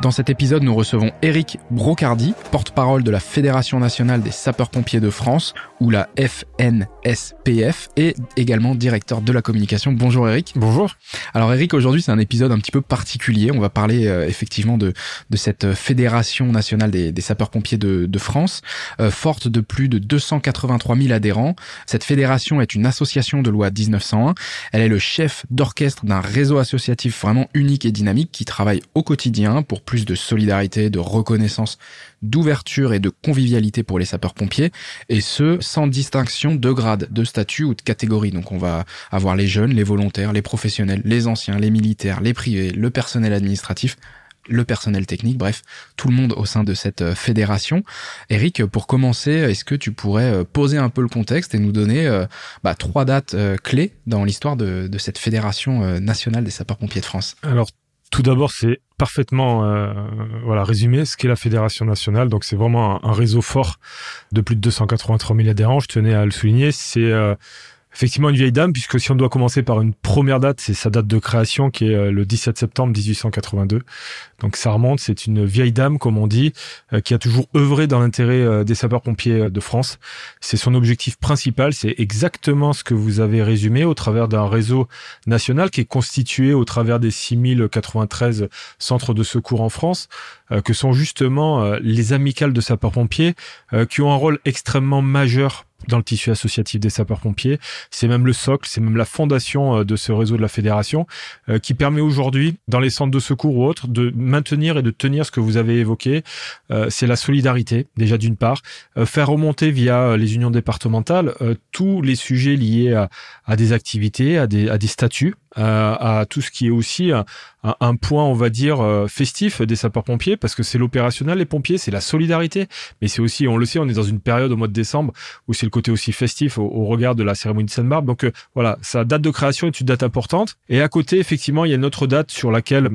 Dans cet épisode, nous recevons Eric Brocardi, porte-parole de la Fédération nationale des sapeurs-pompiers de France, ou la FNSPF, et également directeur de la communication. Bonjour Eric. Bonjour. Alors Eric, aujourd'hui c'est un épisode un petit peu particulier. On va parler euh, effectivement de, de cette Fédération nationale des, des sapeurs-pompiers de, de France, euh, forte de plus de 283 000 adhérents. Cette fédération est une association de loi 1901. Elle est le chef d'orchestre d'un réseau associatif vraiment unique et dynamique qui travaille au quotidien pour plus de solidarité, de reconnaissance, d'ouverture et de convivialité pour les sapeurs-pompiers, et ce, sans distinction de grade, de statut ou de catégorie. Donc on va avoir les jeunes, les volontaires, les professionnels, les anciens, les militaires, les privés, le personnel administratif, le personnel technique, bref, tout le monde au sein de cette euh, fédération. Eric, pour commencer, est-ce que tu pourrais euh, poser un peu le contexte et nous donner euh, bah, trois dates clés dans l'histoire de, de, cette fédération nationale des sapeurs-pompiers de France? Alors, tout d'abord, c'est parfaitement euh, voilà résumé ce qu'est la fédération nationale. Donc c'est vraiment un, réseau fort de plus de 283 000 adhérents. Je tenais à le souligner. C'est euh, effectivement une vieille dame, puisque si on doit commencer par une première date, c'est sa date de création qui est euh, le 17 septembre 1882. Donc ça remonte, c'est une vieille dame, comme on dit, euh, qui a toujours œuvré dans l'intérêt euh, des sapeurs-pompiers de France. C'est son objectif principal, c'est exactement ce que vous avez résumé au travers d'un réseau national qui est constitué au travers des 6093 centres de secours en France, que sont justement les amicales de sapeurs-pompiers, qui ont un rôle extrêmement majeur dans le tissu associatif des sapeurs-pompiers. C'est même le socle, c'est même la fondation euh, de ce réseau de la fédération euh, qui permet aujourd'hui, dans les centres de secours ou autres, de maintenir et de tenir ce que vous avez évoqué. Euh, c'est la solidarité, déjà d'une part, faire remonter via les unions départementales tous les sujets liés à, à des activités, à des, à des statuts à tout ce qui est aussi un, un, point, on va dire, euh, festif des sapeurs-pompiers, parce que c'est l'opérationnel, les pompiers, c'est la solidarité, mais c'est aussi, on le sait, on est dans une période au mois de décembre où c'est le côté aussi festif au, regard de la cérémonie de Sainte-Barbe. Donc euh, voilà, sa date de création est une date importante. Et à côté, effectivement, il y a une autre date sur laquelle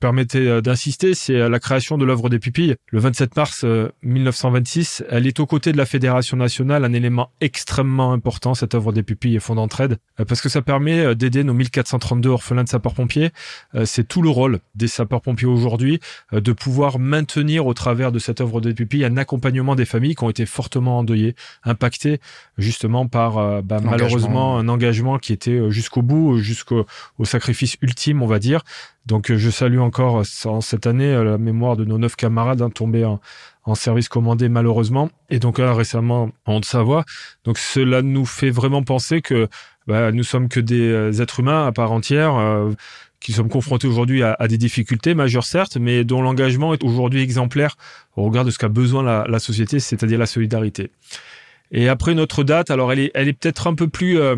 permettez euh, d'insister, c'est la création de l'œuvre des pupilles. Le 27 mars 1926, elle est aux côtés de la Fédération nationale, un élément extrêmement important, cette œuvre des pupilles et fonds d'entraide, parce que ça permet d'aider nos 1432 orphelins de sapeurs-pompiers c'est tout le rôle des sapeurs-pompiers aujourd'hui euh, de pouvoir maintenir au travers de cette œuvre de pupille un accompagnement des familles qui ont été fortement endeuillées, impactées justement par euh, bah, malheureusement un engagement qui était euh, jusqu'au bout, jusqu'au sacrifice ultime, on va dire. Donc je salue encore en cette année la mémoire de nos neuf camarades hein, tombés en, service commandé malheureusement et donc là récemment en Haute-Savoie. Donc cela nous fait vraiment penser que bah, nous sommes que des êtres humains à part entière qui sommes confrontés aujourd'hui à, des difficultés majeures certes, mais dont l'engagement est aujourd'hui exemplaire au regard de ce qu'a besoin la, la société, c'est-à-dire la solidarité. Et après notre date, alors elle est, elle est peut-être un peu plus, euh,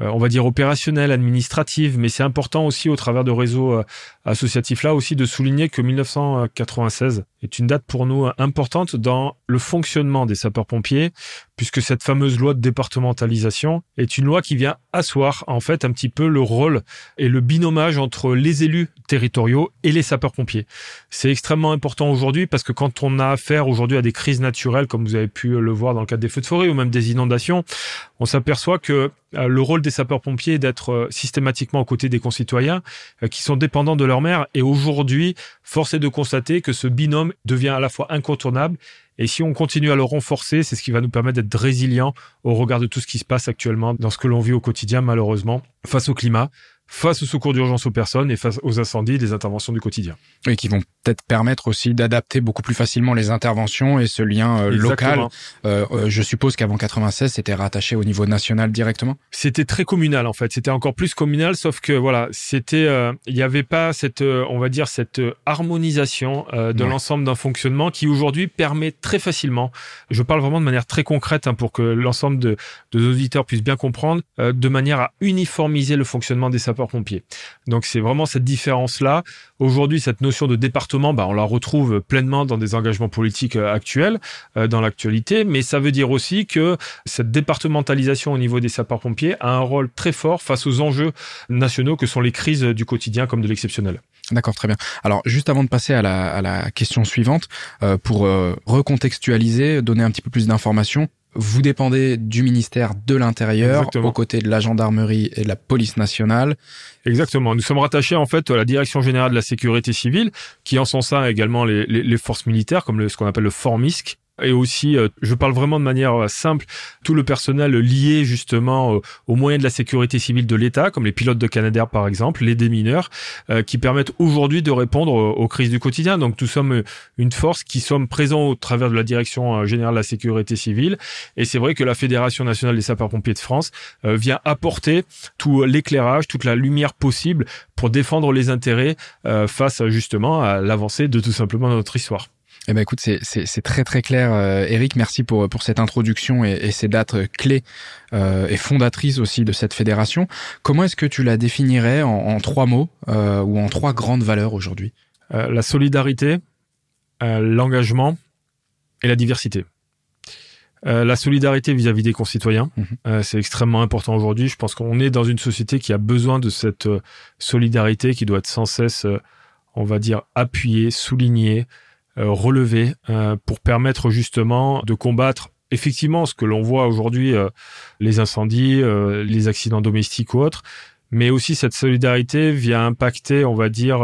on va dire opérationnelle, administrative, mais c'est important aussi au travers de réseaux euh, associatifs là aussi de souligner que 1996 est une date pour nous importante dans le fonctionnement des sapeurs-pompiers, puisque cette fameuse loi de départementalisation est une loi qui vient asseoir en fait un petit peu le rôle et le binomage entre les élus territoriaux et les sapeurs-pompiers. C'est extrêmement important aujourd'hui parce que quand on a affaire aujourd'hui à des crises naturelles, comme vous avez pu le voir dans le cadre des feux de forêt ou même des inondations, on s'aperçoit que euh, le rôle des sapeurs-pompiers d'être euh, systématiquement aux côtés des concitoyens euh, qui sont dépendants de leur mère. Et aujourd'hui, force est de constater que ce binôme devient à la fois incontournable et si on continue à le renforcer, c'est ce qui va nous permettre d'être résilients au regard de tout ce qui se passe actuellement dans ce que l'on vit au quotidien, malheureusement, face au climat, face au secours d'urgence aux personnes et face aux incendies, des interventions du quotidien. Et qui vont peut-être permettre aussi d'adapter beaucoup plus facilement les interventions et ce lien euh, local. Euh, euh, je suppose qu'avant 96, c'était rattaché au niveau national directement? C'était très communal en fait. C'était encore plus communal, sauf que voilà, c'était, il n'y avait pas cette, on va dire cette harmonisation de l'ensemble d'un fonctionnement qui aujourd'hui permet très facilement. Je parle vraiment de manière très concrète hein, pour que l'ensemble de, de nos auditeurs puissent bien comprendre, de manière à uniformiser le fonctionnement des sapeurs Donc c'est vraiment cette différence-là. Aujourd'hui, cette notion de département, bah, on la retrouve pleinement dans des engagements politiques euh, actuels, euh, dans l'actualité, mais ça veut dire aussi que cette départementalisation au niveau des sapeurs-pompiers a un rôle très fort face aux enjeux nationaux que sont les crises du quotidien comme de l'exceptionnel. D'accord, très bien. Alors, juste avant de passer à la, question suivante, euh, pour recontextualiser, donner un petit peu plus d'informations, vous dépendez du ministère de l'Intérieur, aux côtés de la gendarmerie et de la police nationale. Exactement. Nous sommes rattachés en fait à la Direction générale de la sécurité civile, qui en son sein également les, les, les forces militaires, comme le, ce qu'on appelle le FORMISC, et aussi, euh, je parle vraiment de manière euh, simple, tout le personnel lié justement aux moyens de la sécurité civile de l'État, comme les pilotes de Canadair par exemple, les démineurs, euh, qui permettent aujourd'hui de répondre aux crises du quotidien. Donc nous sommes une force qui sommes présents au travers de la Direction générale de la sécurité civile. Et c'est vrai que la Fédération nationale des sapeurs-pompiers de France vient apporter tout l'éclairage, toute la lumière possible pour défendre les intérêts face justement à l'avancée de tout simplement notre histoire. Eh ben écoute, c'est très très clair, euh, Eric. Merci pour pour cette introduction et, et ces dates clés euh, et fondatrices aussi de cette fédération. Comment est-ce que tu la définirais en, en trois mots euh, ou en trois grandes valeurs aujourd'hui? Euh, La solidarité, l'engagement et la diversité. la solidarité vis-à-vis des concitoyens, mhm. c'est extrêmement important aujourd'hui. Je pense qu'on est dans une société qui a besoin de cette solidarité qui doit être sans cesse, on va dire, appuyée, soulignée, euh, relever euh, pour permettre justement de combattre effectivement ce que l'on voit aujourd'hui, euh, les incendies, les accidents domestiques ou autres, mais aussi cette solidarité vient impacter, on va dire,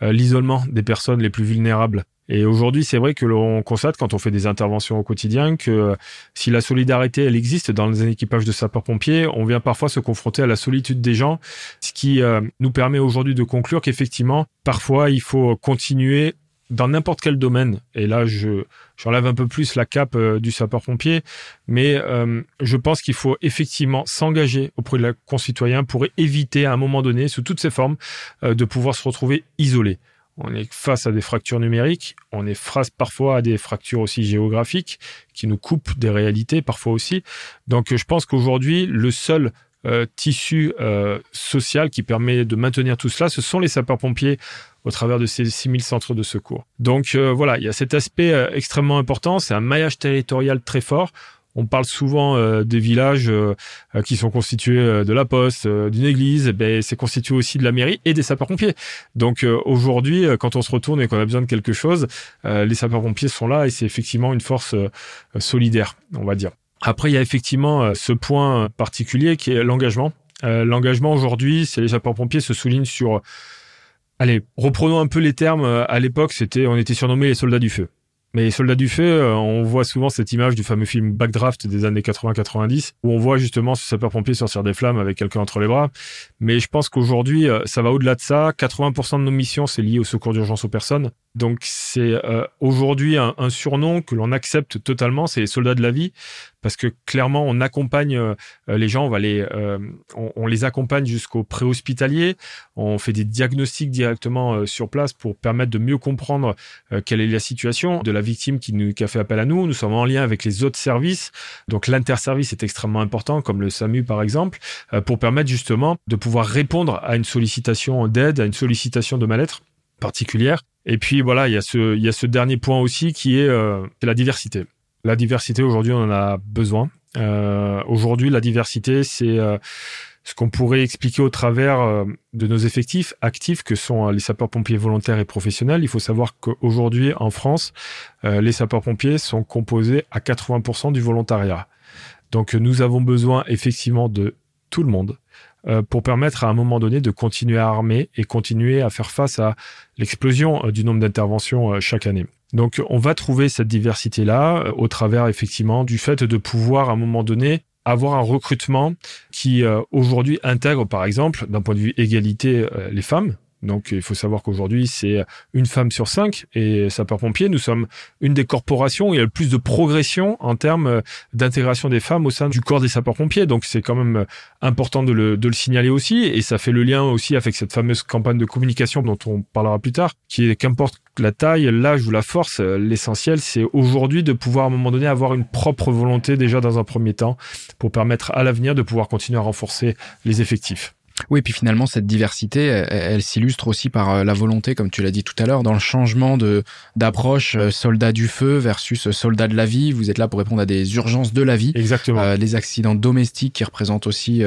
l'isolement des personnes les plus vulnérables. Et aujourd'hui, c'est vrai que l'on constate quand on fait des interventions au quotidien que si la solidarité, elle existe dans les équipages de sapeurs-pompiers, on vient parfois se confronter à la solitude des gens, ce qui nous permet aujourd'hui de conclure qu'effectivement, parfois, il faut continuer dans n'importe quel domaine, et là je j'enlève un peu plus la cape euh, du sapeur-pompier, mais euh, je pense qu'il faut effectivement s'engager auprès de la concitoyen pour éviter à un moment donné, sous toutes ses formes, euh, de pouvoir se retrouver isolé. On est face à des fractures numériques, on est face parfois à des fractures aussi géographiques qui nous coupent des réalités parfois aussi. Donc je pense qu'aujourd'hui, le seul tissu social qui permet de maintenir tout cela, ce sont les sapeurs-pompiers au travers de ces 6000 centres de secours. Donc euh, voilà, il y a cet aspect euh, extrêmement important, c'est un maillage territorial très fort. On parle souvent euh, des villages qui sont constitués de la poste, d'une église, ben, c'est constitué aussi de la mairie et des sapeurs-pompiers. Donc aujourd'hui, quand on se retourne et qu'on a besoin de quelque chose, les sapeurs-pompiers sont là et c'est effectivement une force solidaire, on va dire. Après, il y a effectivement ce point particulier qui est l'engagement. l'engagement aujourd'hui, c'est les sapeurs-pompiers se soulignent sur Allez, reprenons un peu les termes. Euh, à l'époque, c'était, on était surnommés les soldats du feu. Mais les soldats du feu, euh, on voit souvent cette image du fameux film Backdraft des années 80-90, où on voit justement ce sapeur-pompier sortir des flammes avec quelqu'un entre les bras. Mais je pense qu'aujourd'hui, euh, ça va au-delà de ça. 80% de nos missions, c'est lié au secours d'urgence aux personnes. Donc c'est aujourd'hui un, un, surnom que l'on accepte totalement, c'est les soldats de la vie parce que clairement on accompagne euh, les gens, on va les, euh, on, les accompagne jusqu'au préhospitalier, on fait des diagnostics directement euh, sur place pour permettre de mieux comprendre quelle est la situation de la victime qui nous qui a fait appel à nous. Nous sommes en lien avec les autres services, donc l'interservice est extrêmement important, comme le SAMU par exemple, pour permettre justement de pouvoir répondre à une sollicitation d'aide, à une sollicitation de mal-être particulière. Et puis voilà, il y a ce, il y a ce dernier point aussi qui est la diversité. La diversité, aujourd'hui, on en a besoin. Euh, aujourd'hui, la diversité, c'est euh, ce qu'on pourrait expliquer au travers euh, de nos effectifs actifs que sont les sapeurs-pompiers volontaires et professionnels. Il faut savoir qu'aujourd'hui, en France, les sapeurs-pompiers sont composés à 80% du volontariat. Donc, nous avons besoin effectivement de tout le monde pour permettre à un moment donné de continuer à armer et continuer à faire face à l'explosion du nombre d'interventions chaque année. Donc on va trouver cette diversité-là euh, au travers effectivement du fait de pouvoir à un moment donné avoir un recrutement qui euh, aujourd'hui intègre par exemple d'un point de vue égalité euh, les femmes donc il faut savoir qu'aujourd'hui c'est une femme sur cinq et sapeurs-pompiers, nous sommes une des corporations où il y a le plus de progression en termes d'intégration des femmes au sein du corps des sapeurs-pompiers. Donc c'est quand même important de le, de le signaler aussi et ça fait le lien aussi avec cette fameuse campagne de communication dont on parlera plus tard, qui est qu'importe la taille, l'âge ou la force, l'essentiel c'est aujourd'hui de pouvoir à un moment donné avoir une propre volonté déjà dans un premier temps pour permettre à l'avenir de pouvoir continuer à renforcer les effectifs. Oui, et puis finalement, cette diversité, elle, s'illustre aussi par euh, la volonté, comme tu l'as dit tout à l'heure, dans le changement de d'approche euh, soldat du feu versus euh, soldat de la vie. Vous êtes là pour répondre à des urgences de la vie. Exactement. les accidents domestiques qui représentent aussi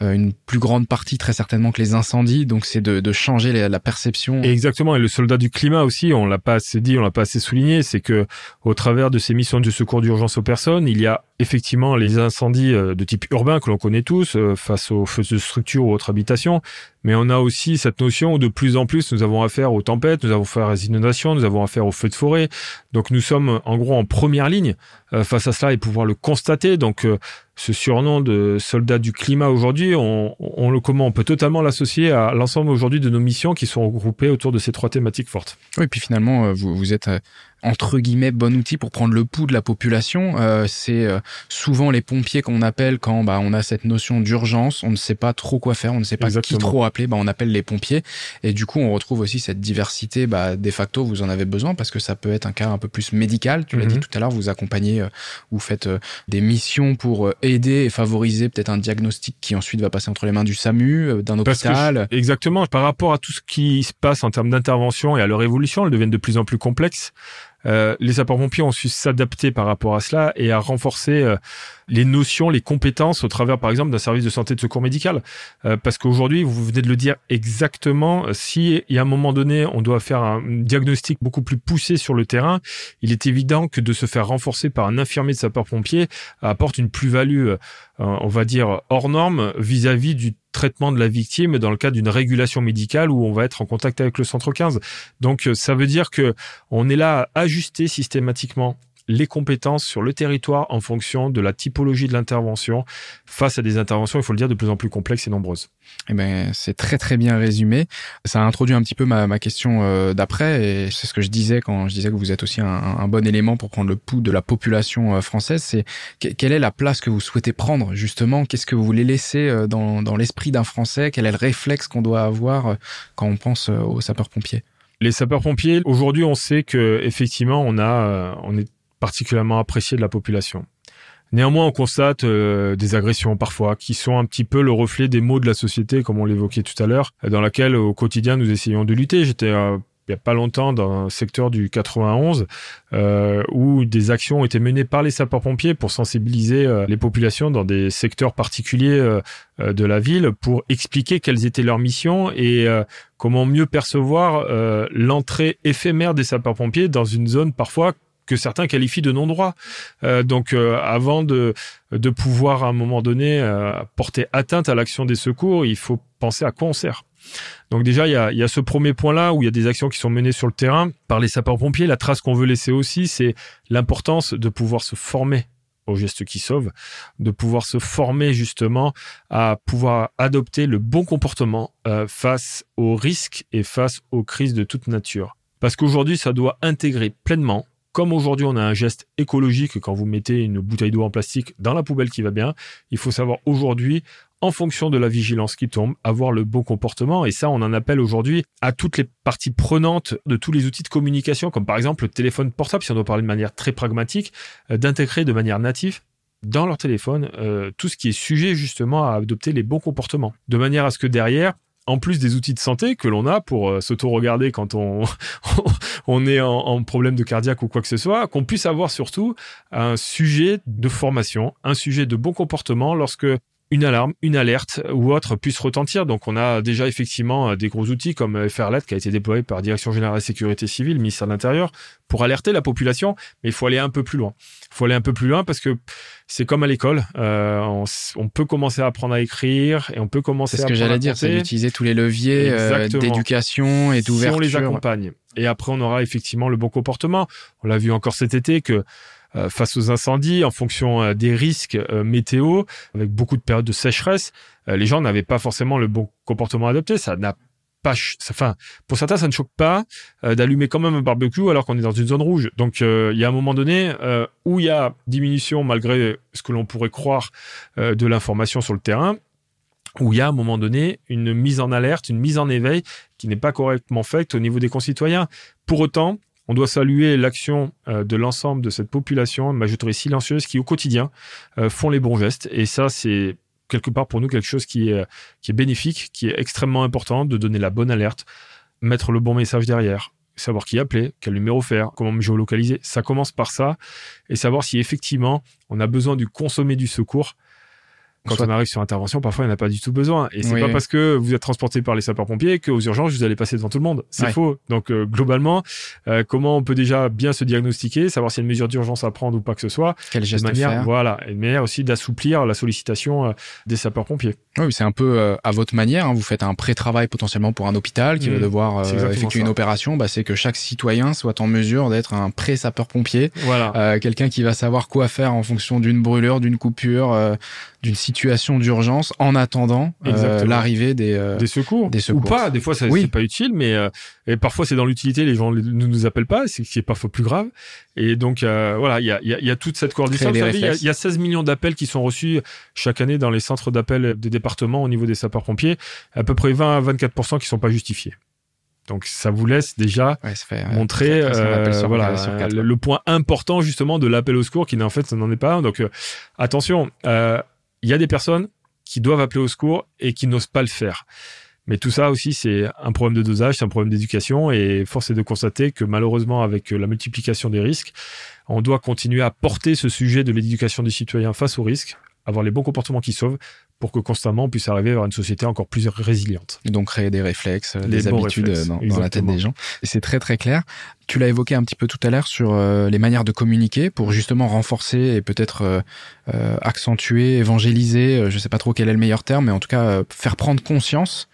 une plus grande partie, très certainement, que les incendies. Donc, c'est de, de changer la, perception. Exactement. Et le soldat du climat aussi, on l'a pas assez dit, on l'a pas assez souligné, c'est que au travers de ces missions de secours d'urgence aux personnes, il y a effectivement les incendies de type urbain que l'on connaît tous face aux feux de structure ou autres habitation, mais on a aussi cette notion où de plus en plus nous avons affaire aux tempêtes, nous avons affaire aux inondations, nous avons affaire aux feux de forêt. Donc nous sommes en gros en première ligne euh, face à cela et pouvoir le constater. Donc euh, ce surnom de soldat du climat aujourd'hui, on, le comment on peut totalement l'associer à l'ensemble aujourd'hui de nos missions qui sont regroupées autour de ces trois thématiques fortes. Oui, et puis finalement euh, vous, vous êtes entre guillemets bon outil pour prendre le pouls de la population. Euh, c'est euh, souvent les pompiers qu'on appelle quand bah, on a cette notion d'urgence, on ne sait pas trop quoi faire, on ne sait pas qui trop appeler, bah, on appelle les pompiers. Et du coup, on retrouve aussi cette diversité. Bah, de facto, vous en avez besoin parce que ça peut être un cas un peu plus médical. Tu l'as dit mhm. tout à l'heure, vous accompagnez, euh, vous faites des missions pour aider et favoriser peut-être un diagnostic qui ensuite va passer entre les mains du SAMU, d'un hôpital. exactement. Par rapport à tout ce qui se passe en termes d'intervention et à leur évolution, elles deviennent de plus en plus complexes. Euh, les sapeurs-pompiers ont su s'adapter par rapport à cela et à renforcer euh, les notions, les compétences au travers, par exemple, d'un service de santé de secours médical. Euh, parce qu'aujourd'hui, vous venez de le dire exactement, si il y a un moment donné, on doit faire un diagnostic beaucoup plus poussé sur le terrain, il est évident que de se faire renforcer par un infirmier de sapeur-pompier apporte une plus-value, on va dire, hors norme vis-à-vis du traitement de la victime dans le cadre d'une régulation médicale où on va être en contact avec le centre 15. Donc euh, ça veut dire que on est là à ajuster systématiquement les compétences sur le territoire en fonction de la typologie de l'intervention face à des interventions, il faut le dire, de plus en plus complexes et nombreuses. Eh ben, c'est très très bien résumé. Ça a introduit un petit peu ma, ma question euh, d'après et c'est ce que je disais quand je disais que vous êtes aussi un, un bon élément pour prendre le pouls de la population euh, française. C'est quelle est la place que vous souhaitez prendre justement? Qu'est-ce que vous voulez laisser euh, dans, dans l'esprit d'un Français? Quel est le réflexe qu'on doit avoir quand on pense aux sapeurs-pompiers? Les sapeurs-pompiers, aujourd'hui, on sait que effectivement, on a, on est particulièrement apprécié de la population. Néanmoins, on constate euh, des agressions parfois qui sont un petit peu le reflet des maux de la société, comme on l'évoquait tout à l'heure, dans laquelle au quotidien nous essayons de lutter. J'étais euh, il n'y a pas longtemps dans un secteur du 91 euh, où des actions ont été menées par les sapeurs-pompiers pour sensibiliser les populations dans des secteurs particuliers de la ville pour expliquer quelles étaient leurs missions et comment mieux percevoir l'entrée éphémère des sapeurs-pompiers dans une zone parfois que certains qualifient de non-droit. Euh, donc euh, avant de, de pouvoir à un moment donné euh, porter atteinte à l'action des secours, il faut penser à quoi on sert. Donc déjà, il y a, y a ce premier point-là où il y a des actions qui sont menées sur le terrain par les sapeurs-pompiers. La trace qu'on veut laisser aussi, c'est l'importance de pouvoir se former aux gestes qui sauvent, de pouvoir se former justement à pouvoir adopter le bon comportement face aux risques et face aux crises de toute nature. Parce qu'aujourd'hui, ça doit intégrer pleinement comme aujourd'hui on a un geste écologique quand vous mettez une bouteille d'eau en plastique dans la poubelle qui va bien, il faut savoir aujourd'hui en fonction de la vigilance qui tombe, avoir le bon comportement. Et ça, on en appelle aujourd'hui à toutes les parties prenantes de tous les outils de communication, comme par exemple le téléphone portable, si on doit parler de manière très pragmatique, euh, d'intégrer de manière native dans leur téléphone euh, tout ce qui est sujet justement à adopter les bons comportements. De manière à ce que derrière, en plus des outils de santé que l'on a pour euh, s'auto-regarder quand on, on est en, problème de cardiaque ou quoi que ce soit, qu'on puisse avoir surtout un sujet de formation, un sujet de bon comportement lorsque une alarme, une alerte ou autre puisse retentir. Donc on a déjà effectivement euh, des gros outils comme euh, FRLET qui a été déployé par Direction Générale de Sécurité Civile, ministère de l'Intérieur, pour alerter la population, mais il faut aller un peu plus loin. Il faut aller un peu plus loin parce que c'est comme à l'école, euh, on, peut commencer à apprendre à écrire et on peut commencer à... C'est ce que j'allais dire, c'est d'utiliser tous les leviers d'éducation et d'ouverture. Si on les accompagne. Et après on aura effectivement le bon comportement. On l'a vu encore cet été que euh, face aux incendies, en fonction euh, des risques euh, météo, avec beaucoup de périodes de sécheresse, les gens n'avaient pas forcément le bon comportement adopté. Ça n'a pas, enfin, pour certains, ça ne choque pas d'allumer quand même un barbecue alors qu'on est dans une zone rouge. Donc, il y a un moment donné où il y a diminution malgré ce que l'on pourrait croire de l'information sur le terrain, où il y a un moment donné une mise en alerte, une mise en éveil qui n'est pas correctement faite au niveau des concitoyens. Pour autant, on doit saluer l'action euh, de l'ensemble de cette population, majorité silencieuse, qui au quotidien euh, font les bons gestes. Et ça, c'est quelque part pour nous quelque chose qui est, qui est bénéfique, qui est extrêmement important, de donner la bonne alerte, mettre le bon message derrière, savoir qui appeler, quel numéro faire, comment me géolocaliser. Ça commence par ça et savoir si effectivement on a besoin du consommer du secours quand on arrive sur intervention, parfois, il n'y en a pas du tout besoin. Et c'est pas parce que vous êtes transporté par les sapeurs-pompiers qu'aux urgences, vous allez passer devant tout le monde. C'est faux. Donc, euh, globalement, euh, comment on peut déjà bien se diagnostiquer, savoir s'il y a une mesure d'urgence à prendre ou pas que ce soit. Quel geste manière, faire. Voilà. Et une manière aussi d'assouplir la sollicitation euh, des sapeurs-pompiers. Oui, c'est un peu à votre manière. Hein. Vous faites un pré-travail potentiellement pour un hôpital qui va mmh. devoir effectuer une opération. Bah, c'est que chaque citoyen soit en mesure d'être un pré-sapeur-pompier. Voilà. Quelqu'un qui va savoir quoi faire en fonction d'une brûlure, d'une coupure, d'une situation d'urgence en attendant euh, l'arrivée des, euh, des secours. des secours. Ou pas, des fois ça c'est pas utile, mais euh, et parfois c'est dans l'utilité, les gens ne nous appellent pas, c'est qui est parfois plus grave. Et donc voilà, il y a, y, a, y a toute cette coordination. Il y, y, a 16 millions d'appels qui sont reçus chaque année dans les centres d'appel des départements au niveau des sapeurs-pompiers, à peu près 20 à 24% qui sont pas justifiés. Donc ça vous laisse déjà montrer voilà le, point important justement de l'appel au secours qui en fait n'en est pas un. Donc attention, il y a des personnes qui doivent appeler au secours et qui n'osent pas le faire. Mais tout ça aussi, c'est un problème de dosage, c'est un problème d'éducation et force est de constater que malheureusement, avec la multiplication des risques, on doit continuer à porter ce sujet de l'éducation des citoyens face aux risques, avoir les bons comportements qui sauvent pour que constamment on puisse arriver vers une société encore plus résiliente. Et donc créer des réflexes, des habitudes dans, la tête des gens. Et c'est très très clair. Tu l'as évoqué un petit peu tout à l'heure sur euh, les manières de communiquer pour justement renforcer et peut-être euh, euh, accentuer, évangéliser, je sais pas trop quel est le meilleur terme, mais en tout cas faire prendre conscience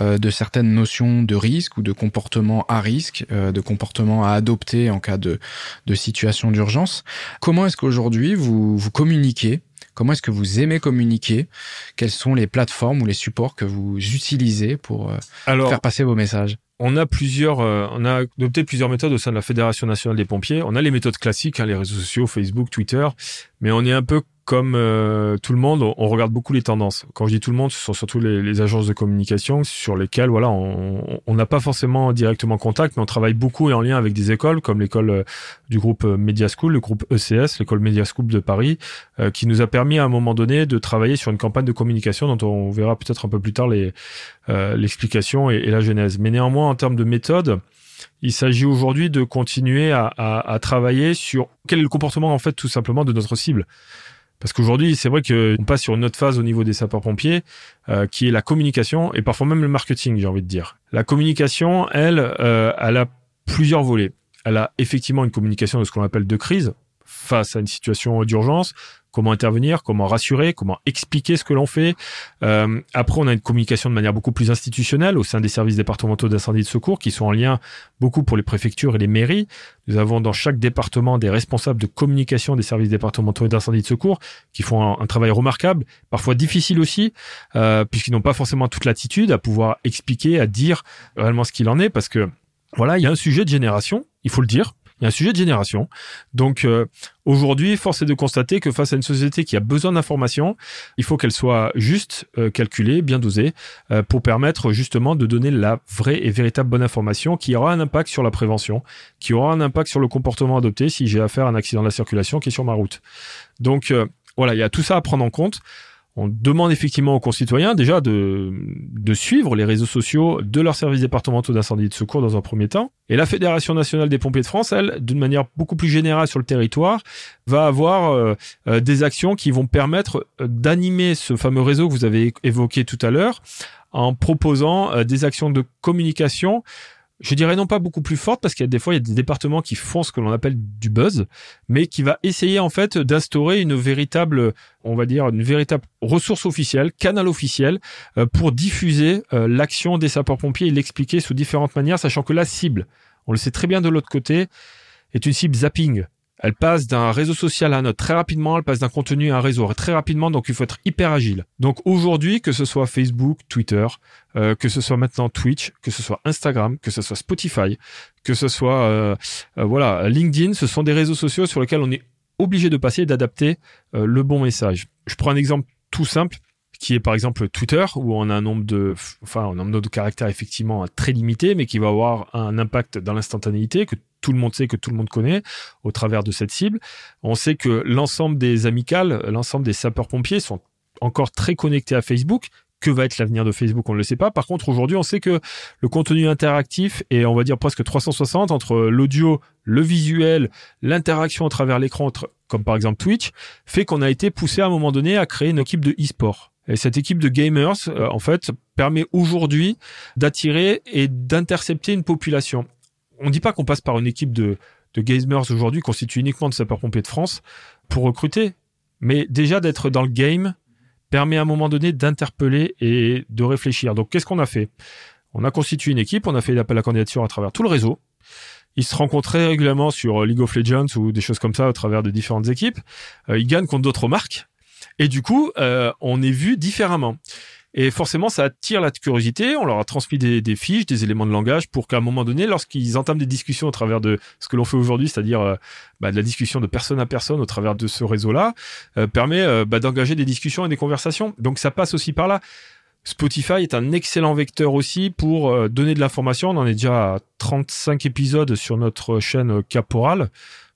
de certaines notions de risque ou de comportement à risque, de comportement à adopter en cas de, de situation d'urgence. Comment est-ce qu'aujourd'hui vous, vous communiquez Comment est-ce que vous aimez communiquer? Quelles sont les plateformes ou les supports que vous utilisez pour euh, faire passer vos messages? on a plusieurs, euh, on a adopté plusieurs méthodes au sein de la Fédération nationale des pompiers. On a les méthodes classiques, hein, les réseaux sociaux, Facebook, Twitter, mais on est un peu comme euh, tout le monde, on regarde beaucoup les tendances. Quand je dis tout le monde, ce sont surtout les, agences de communication sur lesquelles voilà, on n'a pas forcément directement contact, mais on travaille beaucoup et en lien avec des écoles comme l'école euh, du groupe euh, Media School, le groupe ECS, l'école Media School de Paris, qui nous a permis à un moment donné de travailler sur une campagne de communication dont on verra peut-être un peu plus tard les l'explication et, et, la genèse. Mais néanmoins, en termes de méthode, il s'agit aujourd'hui de continuer à, à, à travailler sur quel est le comportement en fait tout simplement de notre cible. Parce qu'aujourd'hui, c'est vrai qu'on passe sur une autre phase au niveau des sapeurs-pompiers, euh, qui est la communication et parfois même le marketing, j'ai envie de dire. La communication, elle, euh, elle a plusieurs volets. Elle a effectivement une communication de ce qu'on appelle de crise face à une situation d'urgence, comment intervenir, comment rassurer, comment expliquer ce que l'on fait. Euh, après, on a une communication de manière beaucoup plus institutionnelle au sein des services départementaux d'incendie de secours qui sont en lien beaucoup pour les préfectures et les mairies. Nous avons dans chaque département des responsables de communication des services départementaux d'incendie de secours qui font un, travail remarquable, parfois difficile aussi, euh, puisqu'ils n'ont pas forcément toute l'attitude à pouvoir expliquer, à dire réellement ce qu'il en est, parce que voilà, il y a un sujet de génération, il faut le dire. Il y a un sujet de génération. Donc euh, aujourd'hui, force est de constater que face à une société qui a besoin d'informations, il faut qu'elle soit juste, euh, bien dosée, euh, pour permettre justement de donner la vraie et véritable bonne information qui aura un impact sur la prévention, qui aura un impact sur le comportement adopté si j'ai affaire à un accident de la circulation qui est sur ma route. Donc voilà, il y a tout ça à prendre en compte on demande effectivement aux concitoyens déjà de, suivre les réseaux sociaux de leurs services départementaux d'incendie et de secours dans un premier temps. Et la Fédération nationale des pompiers de France, elle, d'une manière beaucoup plus générale sur le territoire, va avoir euh, euh, des actions qui vont permettre euh, d'animer ce fameux réseau que vous avez évoqué tout à l'heure en proposant des actions de communication je dirais non pas beaucoup plus forte parce qu'il y a des fois il y a des départements qui font ce que l'on appelle du buzz, mais qui va essayer en fait d'instaurer une véritable, on va dire une véritable ressource officielle, canal officiel euh, pour diffuser euh, l'action des sapeurs-pompiers et l'expliquer sous différentes manières, sachant que la cible, on le sait très bien de l'autre côté, est une cible zapping. Elle passe d'un réseau social à un autre très rapidement, elle passe d'un contenu à un réseau très rapidement, donc il faut être hyper agile. Donc aujourd'hui, que ce soit Facebook, Twitter, euh, que ce soit maintenant Twitch, que ce soit Instagram, que ce soit Spotify, que ce soit euh, euh, voilà LinkedIn, ce sont des réseaux sociaux sur lesquels on est obligé de passer et d'adapter le bon message. Je prends un exemple tout simple qui est par exemple Twitter, où on a un nombre de, enfin, un nombre de caractères effectivement très limité, mais qui va avoir un impact dans l'instantanéité que tout le monde sait, que tout le monde connaît au travers de cette cible. On sait que l'ensemble des amicales, l'ensemble des sapeurs-pompiers sont encore très connectés à Facebook. Que va être l'avenir de Facebook On ne le sait pas. Par contre, aujourd'hui, on sait que le contenu interactif est, on va dire, presque 360 entre l'audio, le visuel, l'interaction à travers l'écran, comme par exemple Twitch, fait qu'on a été poussé à un moment donné à créer une équipe de e-sport. Et cette équipe de gamers, euh, en fait, permet aujourd'hui d'attirer et d'intercepter une population. On dit pas qu'on passe par une équipe de, de gamers aujourd'hui constituée uniquement de sapeurs-pompiers de France pour recruter, mais déjà d'être dans le game permet à un moment donné d'interpeller et de réfléchir. Donc qu'est-ce qu'on a fait? On a constitué une équipe, on a fait l'appel à candidature à travers tout le réseau. Ils se rencontraient régulièrement sur League of Legends ou des choses comme ça à travers de différentes équipes. Euh, ils gagnent contre d'autres marques. Et du coup, euh, on est vu différemment. Et forcément, ça attire la curiosité. On leur a transmis des, fiches, des éléments de langage pour qu'à un moment donné, lorsqu'ils entament des discussions au travers de ce que l'on fait aujourd'hui, c'est-à-dire euh, bah, de la discussion de personne à personne au travers de ce réseau-là, euh, permet euh, bah, d'engager des discussions et des conversations. Donc ça passe aussi par là. Spotify est un excellent vecteur aussi pour donner de l'information. On en est déjà à 35 épisodes sur notre chaîne Caporal.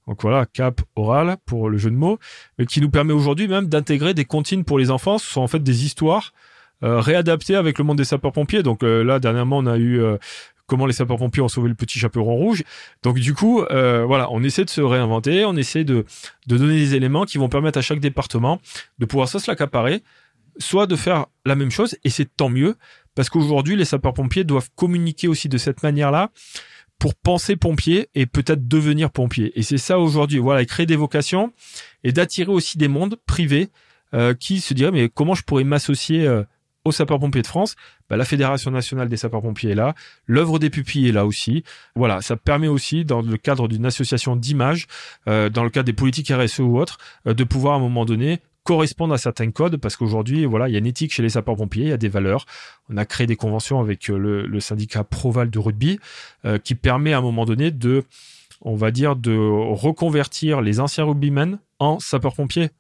Donc voilà, cap oral pour le jeu de mots, mais qui nous permet aujourd'hui même d'intégrer des comptines pour les enfants. Ce sont en fait des histoires euh, réadaptées avec le monde des sapeurs-pompiers. Donc euh, là, dernièrement, on a eu euh, comment les sapeurs-pompiers ont sauvé le petit chaperon rouge. Donc du coup, voilà, on essaie de se réinventer, on essaie de, de donner des éléments qui vont permettre à chaque département de pouvoir soit se l'accaparer, soit de faire la même chose, et c'est tant mieux, parce qu'aujourd'hui, les sapeurs-pompiers doivent communiquer aussi de cette manière-là pour penser pompier et peut-être devenir pompier. Et c'est ça aujourd'hui, voilà, créer des vocations et d'attirer aussi des mondes privés euh, qui se diraient mais comment je pourrais m'associer euh, aux sapeurs-pompiers de France bah, La Fédération nationale des sapeurs-pompiers est là, l'œuvre des pupilles est là aussi. Voilà, ça permet aussi, dans le cadre d'une association d'image, euh, dans le cadre des politiques RSE ou autres, de pouvoir à un moment donné correspondent à certains codes parce qu'aujourd'hui, voilà, il y a une éthique chez les sapeurs-pompiers, il y a des valeurs. On a créé des conventions avec euh, le, syndicat Proval de rugby euh, qui permet à un moment donné de, on va dire, de reconvertir les anciens rugbymen en sapeurs-pompiers.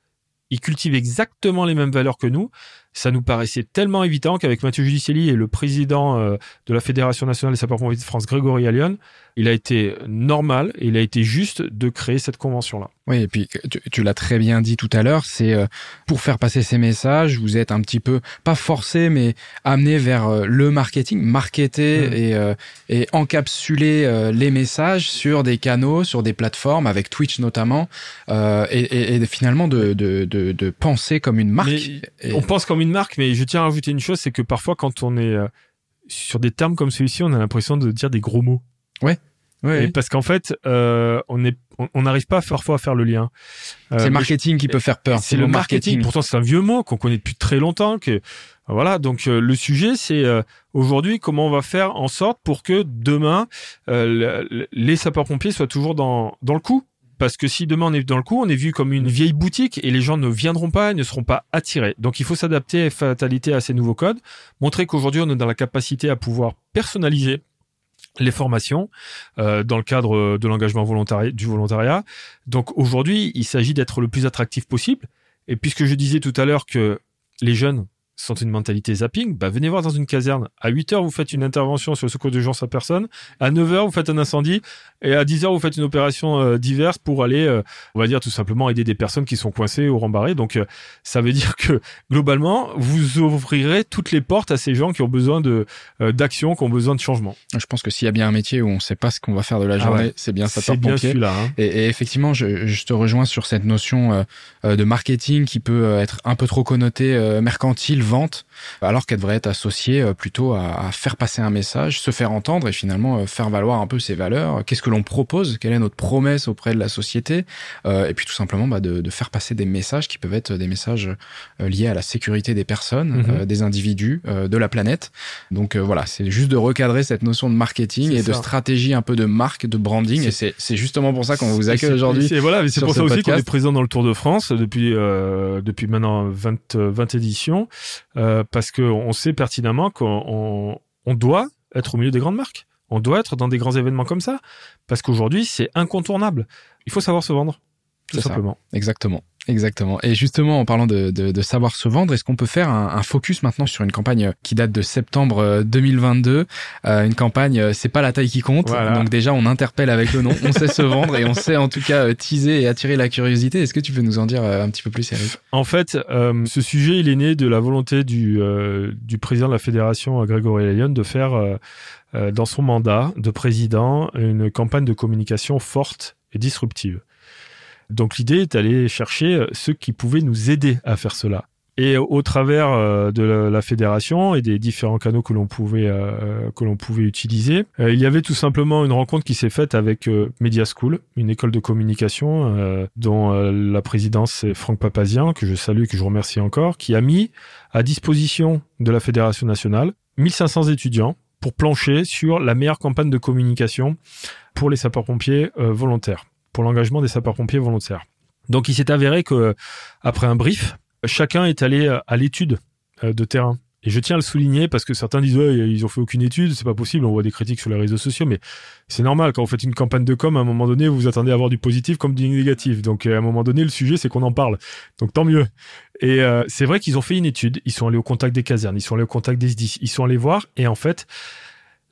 Ils cultivent exactement les mêmes valeurs que nous, ça nous paraissait tellement évident qu'avec Mathieu Judicelli et le président euh, de la Fédération nationale des sapeurs-pompiers de France, Grégory Allion, il a été normal et il a été juste de créer cette convention-là. Oui, et puis tu, l'as très bien dit tout à l'heure, c'est euh, pour faire passer ces messages, vous êtes un petit peu, pas forcé, mais amené vers euh, le marketing, marketer mmh. et, et encapsuler les messages sur des canaux, sur des plateformes, avec Twitch notamment, et, et, finalement de, de, de, de, penser comme une marque. On pense comme une marque, mais je tiens à rajouter une chose, c'est que parfois quand on est euh, sur des termes comme celui-ci, on a l'impression de dire des gros mots. Ouais. Ouais. parce qu'en fait, euh, on est, on n'arrive pas parfois à faire le lien. Euh, c'est le marketing qui peut faire peur. C'est le marketing. Pourtant, c'est un vieux mot qu'on connaît depuis très longtemps. Que voilà. Donc le sujet, c'est aujourd'hui comment on va faire en sorte pour que demain les sapeurs-pompiers soient toujours dans dans le coup. Parce que si demain on est dans le coup, on est vu comme une vieille boutique et les gens ne viendront pas et ne seront pas attirés. Donc il faut s'adapter fatalité à ces nouveaux codes, montrer qu'aujourd'hui on est dans la capacité à pouvoir personnaliser les formations euh, dans le cadre de l'engagement volontaire du volontariat. Donc aujourd'hui, il s'agit d'être le plus attractif possible. Et puisque je disais tout à l'heure que les jeunes sont une mentalité zapping, bah venez voir dans une caserne. À 8 heures, vous faites une intervention sur le secours d'urgence à personne. À 9 heures, vous faites un incendie. Et à 10 heures, vous faites une opération euh, diverse pour aller, euh, on va dire tout simplement, aider des personnes qui sont coincées ou rembarrées. Donc, euh, ça veut dire que globalement, vous ouvrirez toutes les portes à ces gens qui ont besoin de d'action, qui ont besoin de changement. Je pense que s'il y a bien un métier où on ne sait pas ce qu'on va faire de la ah journée, c'est bien ça. bien celui-là. Hein. Et, et, effectivement, je, je, te rejoins sur cette notion de marketing qui peut être un peu trop connotée mercantile vente, alors qu'elle devrait être associée euh, plutôt à, faire passer un message, se faire entendre et finalement euh, faire valoir un peu ses valeurs. Qu'est-ce que l'on propose? Quelle est notre promesse auprès de la société? Euh, Et puis tout simplement bah, de, faire passer des messages qui peuvent être des messages liés à la sécurité des personnes, mhm. des individus, de la planète. Donc voilà, c'est juste de recadrer cette notion de marketing et de stratégie un peu de marque, de branding. Et c'est justement pour ça qu'on vous accueille aujourd'hui. C'est voilà, c'est pour ça aussi qu'on est présent dans le Tour de France depuis depuis maintenant 20, 20 éditions euh, parce qu'on sait pertinemment qu'on on doit être au milieu des grandes marques. On doit être dans des grands événements comme ça, parce qu'aujourd'hui, c'est incontournable. Il faut savoir se vendre. Tout simplement. Exactement. Exactement. Et justement, en parlant de, de, de savoir se vendre, est-ce qu'on peut faire un, un, focus maintenant sur une campagne qui date de septembre 2022 euh, Une campagne, euh, c'est pas la taille qui compte. Donc déjà, on interpelle avec le nom, on sait se vendre et on sait en tout cas euh, teaser et attirer la curiosité. Est-ce que tu peux nous en dire un petit peu plus, Eric? En fait, euh, ce sujet, il est né de la volonté du, du président de la fédération, Grégory Lyon, de faire dans son mandat de président une campagne de communication forte et disruptive. Donc l'idée est d'aller chercher euh, ceux qui pouvaient nous aider à faire cela. Et au travers euh, de la fédération et des différents canaux que l'on pouvait euh, que l'on pouvait utiliser, il y avait tout simplement une rencontre qui s'est faite avec Media School, une école de communication dont la présidence est Franck Papazian, que je salue et que je remercie encore, qui a mis à disposition de la fédération nationale 1500 étudiants pour plancher sur la meilleure campagne de communication pour les sapeurs-pompiers volontaires pour l'engagement des sapeurs-pompiers volontaires. Donc il s'est avéré que après un brief, chacun est allé à l'étude euh, de terrain. Et je tiens à le souligner parce que certains disent ouais, ils ont fait aucune étude, c'est pas possible, on voit des critiques sur les réseaux sociaux, mais c'est normal quand vous faites une campagne de com, à un moment donné, vous vous attendez à avoir du positif comme du négatif. Donc à un moment donné, le sujet c'est qu'on en parle. Donc tant mieux. Et euh, c'est vrai qu'ils ont fait une étude, ils sont allés au contact des casernes, ils sont allés au contact des SDIS, ils sont allés voir et en fait,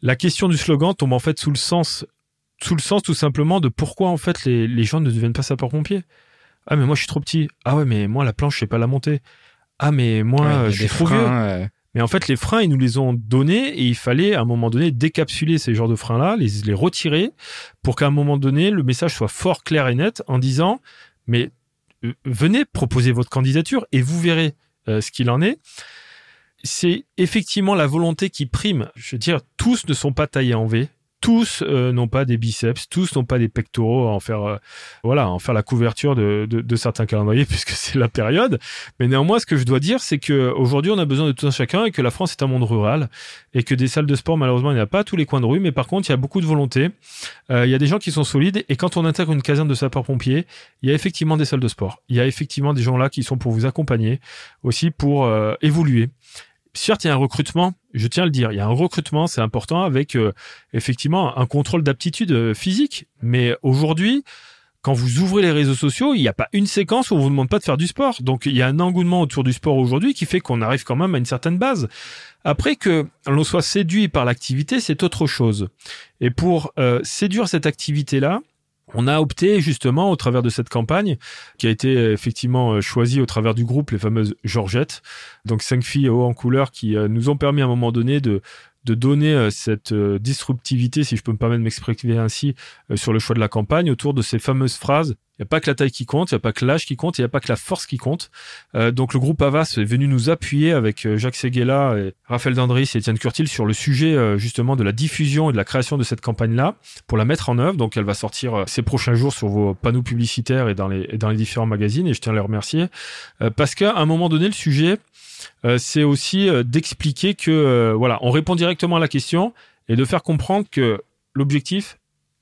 la question du slogan tombe en fait sous le sens sous le sens tout simplement de pourquoi en fait les, les gens ne deviennent pas sapeurs-pompiers. Ah mais moi je suis trop petit. Ah ouais mais moi la planche je sais pas la monter. Ah mais moi je suis trop vieux. Mais en fait les freins ils nous les ont donnés et il fallait à un moment donné décapsuler ces genres de freins là, les, les retirer pour qu'à un moment donné le message soit fort clair et net en disant mais euh, venez proposer votre candidature et vous verrez euh, ce qu'il en est. C'est effectivement la volonté qui prime. Je veux dire, tous ne sont pas taillés en V tous euh, n'ont pas des biceps, tous n'ont pas des pectoraux à en faire, euh, voilà, en faire la couverture de, de, de certains calendriers puisque c'est la période. Mais néanmoins, ce que je dois dire, c'est que aujourd'hui, on a besoin de tout un chacun et que la France est un monde rural et que des salles de sport, malheureusement, il n'y a pas à tous les coins de rue. Mais par contre, il y a beaucoup de volonté. Euh, il y a des gens qui sont solides et quand on intègre une caserne de sapeurs-pompiers, il y a effectivement des salles de sport. Il y a effectivement des gens là qui sont pour vous accompagner, aussi pour évoluer certes, il y a un recrutement, je tiens à le dire, il y a un recrutement, c'est important, avec euh, effectivement un contrôle d'aptitude euh, physique. Mais aujourd'hui, quand vous ouvrez les réseaux sociaux, il n'y a pas une séquence où on vous demande pas de faire du sport. Donc il y a un engouement autour du sport aujourd'hui qui fait qu'on arrive quand même à une certaine base. Après que l'on soit séduit par l'activité, c'est autre chose. Et pour euh, séduire cette activité-là, on a opté justement au travers de cette campagne qui a été euh, effectivement euh, choisie au travers du groupe les fameuses Georgettes, donc cinq filles haut en couleur qui euh, nous ont permis à un moment donné de de donner cette disruptivité, si je peux me permettre de m'exprimer ainsi, sur le choix de la campagne autour de ces fameuses phrases il n'y a pas que la taille qui compte, il n'y a pas que l'âge qui compte, il n'y a pas que la force qui compte. Euh, donc le groupe Avas est venu nous appuyer avec euh, Jacques Seguela, et Raphaël Dandris et Étienne Curtil sur le sujet euh, justement de la diffusion et de la création de cette campagne-là pour la mettre en œuvre. Donc elle va sortir ces prochains jours sur vos panneaux publicitaires et dans les, dans les différents magazines et je tiens à les remercier parce qu'à un moment donné le sujet c'est aussi d'expliquer que voilà on répond directement à la question et de faire comprendre que l'objectif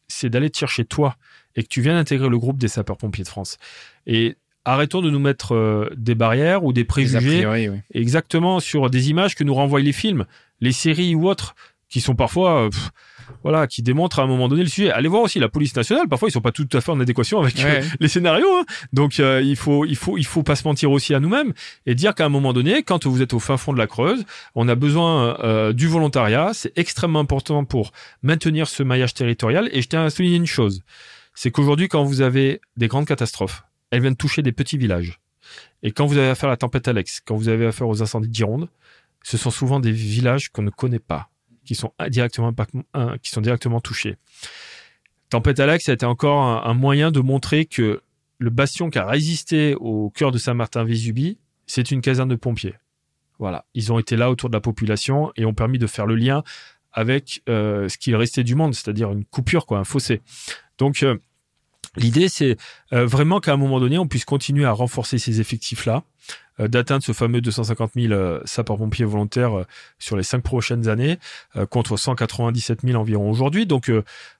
c'est d'aller te chercher toi et que tu viens d'intégrer le groupe des sapeurs-pompiers de France. Et arrêtons de nous mettre euh, des barrières ou des préjugés exactement sur des images que nous renvoient les films, les séries ou autres qui sont parfois euh, voilà qui démontrent à un moment donné le sujet. Allez voir aussi la police nationale, parfois ils sont pas tout à fait en adéquation avec euh, les scénarios. Hein. Donc il faut il faut il faut pas se mentir aussi à nous-mêmes et dire qu'à un moment donné, quand vous êtes au fin fond de la Creuse, on a besoin du volontariat, c'est extrêmement important pour maintenir ce maillage territorial et je tiens à souligner une chose c'est qu'aujourd'hui, quand vous avez des grandes catastrophes, elles viennent toucher des petits villages. Et quand vous avez affaire à la tempête Alex, quand vous avez affaire aux incendies de Gironde, ce sont souvent des villages qu'on ne connaît pas, qui sont directement, qui sont directement touchés. Tempête Alex a été encore un, moyen de montrer que le bastion qui a résisté au cœur de Saint-Martin-Vésubie, c'est une caserne de pompiers. Voilà, ils ont été là autour de la population et ont permis de faire le lien avec euh, ce qu'il restait du monde, c'est-à-dire une coupure, quoi, un fossé. Donc euh, L'idée, c'est euh, vraiment qu'à un moment donné, on puisse continuer à renforcer ces effectifs-là, euh, d'atteindre ce fameux 250 000 euh, sapeurs-pompiers volontaires sur les cinq prochaines années, contre 197 000 environ aujourd'hui. Donc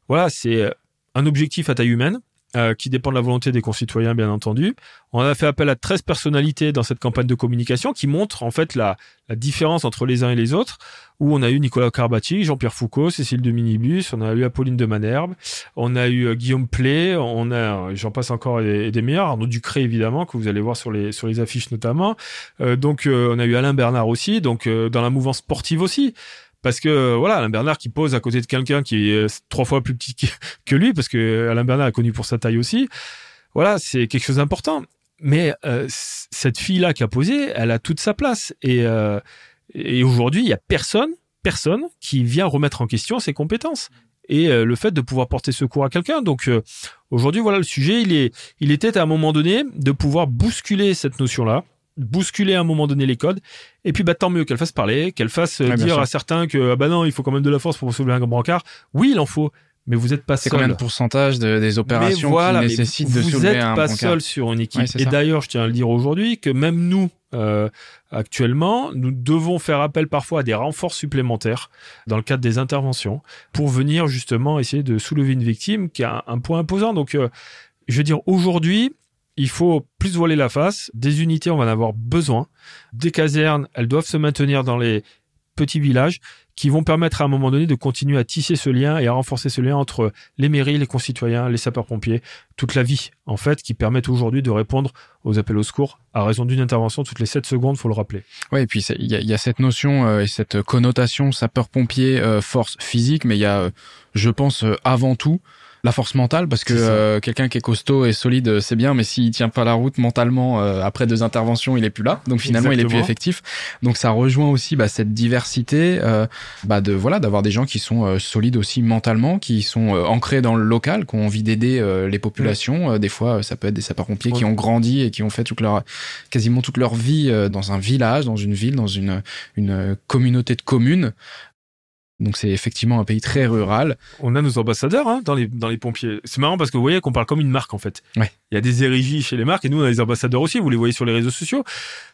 voilà, c'est un objectif à taille humaine. Euh, qui dépend de la volonté des concitoyens, bien entendu. On a fait appel à 13 personnalités dans cette campagne de communication qui montrent en fait la, la différence entre les uns et les autres, où on a eu Nicolas Carbati, Jean-Pierre Foucault, Cécile de Minibus, on a eu Apolline de Manerbe, on a eu euh, Guillaume Play, on a, j'en passe encore des, des meilleurs, Arnaud Ducré évidemment, que vous allez voir sur les, sur les affiches notamment. Euh, donc on a eu Alain Bernard aussi, donc dans la mouvance sportive aussi parce que voilà Alain Bernard qui pose à côté de quelqu'un qui est trois fois plus petit que lui parce que Alain Bernard est connu pour sa taille aussi voilà c'est quelque chose d'important. Mais euh, cette fille là qui a posé elle a toute sa place. Et, euh, et aujourd'hui il y a personne personne qui vient remettre en question ses compétences et euh, le fait de pouvoir porter secours à quelqu'un. Donc aujourd'hui voilà le sujet il est il était à un moment donné de pouvoir bousculer cette notion là bousculer à un moment donné les codes. Et puis, bah, tant mieux qu'elle fasse parler, qu'elle fasse euh, dire à certains que, ah bah non, il faut quand même de la force pour soulever un brancard. Oui, il en faut. Mais vous n'êtes pas seul. C'est combien de pourcentage des opérations qui nécessitent de soulever un brancard Vous n'êtes pas seul sur une équipe. et d'ailleurs, je tiens à le dire aujourd'hui, que même nous, euh, actuellement, nous devons faire appel parfois à des renforts supplémentaires dans le cadre des interventions pour venir justement essayer de soulever une victime qui a un, point imposant. Donc, euh, je veux dire, aujourd'hui, il faut plus voiler la face. Des unités, on va en avoir besoin. Des casernes, elles doivent se maintenir dans les petits villages qui vont permettre à un moment donné de continuer à tisser ce lien et à renforcer ce lien entre les mairies, les concitoyens, les sapeurs-pompiers, toute la vie, en fait, qui permettent aujourd'hui de répondre aux appels au secours à raison d'une intervention toutes les 7 secondes, faut le rappeler. Oui, et puis il y a, cette notion euh, et cette connotation sapeur-pompier, euh, force physique, mais il y a, euh, je pense, avant tout, la force mentale parce que euh, quelqu'un qui est costaud et solide c'est bien mais s'il tient pas la route mentalement euh, après deux interventions il est plus là. Donc finalement il est plus effectif. Donc ça rejoint aussi bah, cette diversité euh, bah, de voilà d'avoir des gens qui sont solides aussi mentalement qui sont ancrés dans le local qui ont envie d'aider les populations. Des fois ça peut être des sapeurs-pompiers qui ont grandi et qui ont fait toute leur quasiment toute leur vie dans un village dans une ville dans une une communauté de communes donc c'est effectivement un pays très rural. On a nos ambassadeurs hein, dans les dans les pompiers. C'est marrant parce que vous voyez qu'on parle comme une marque en fait. Ouais. Il y a des érigies chez les marques et nous on a des ambassadeurs aussi. Vous les voyez sur les réseaux sociaux.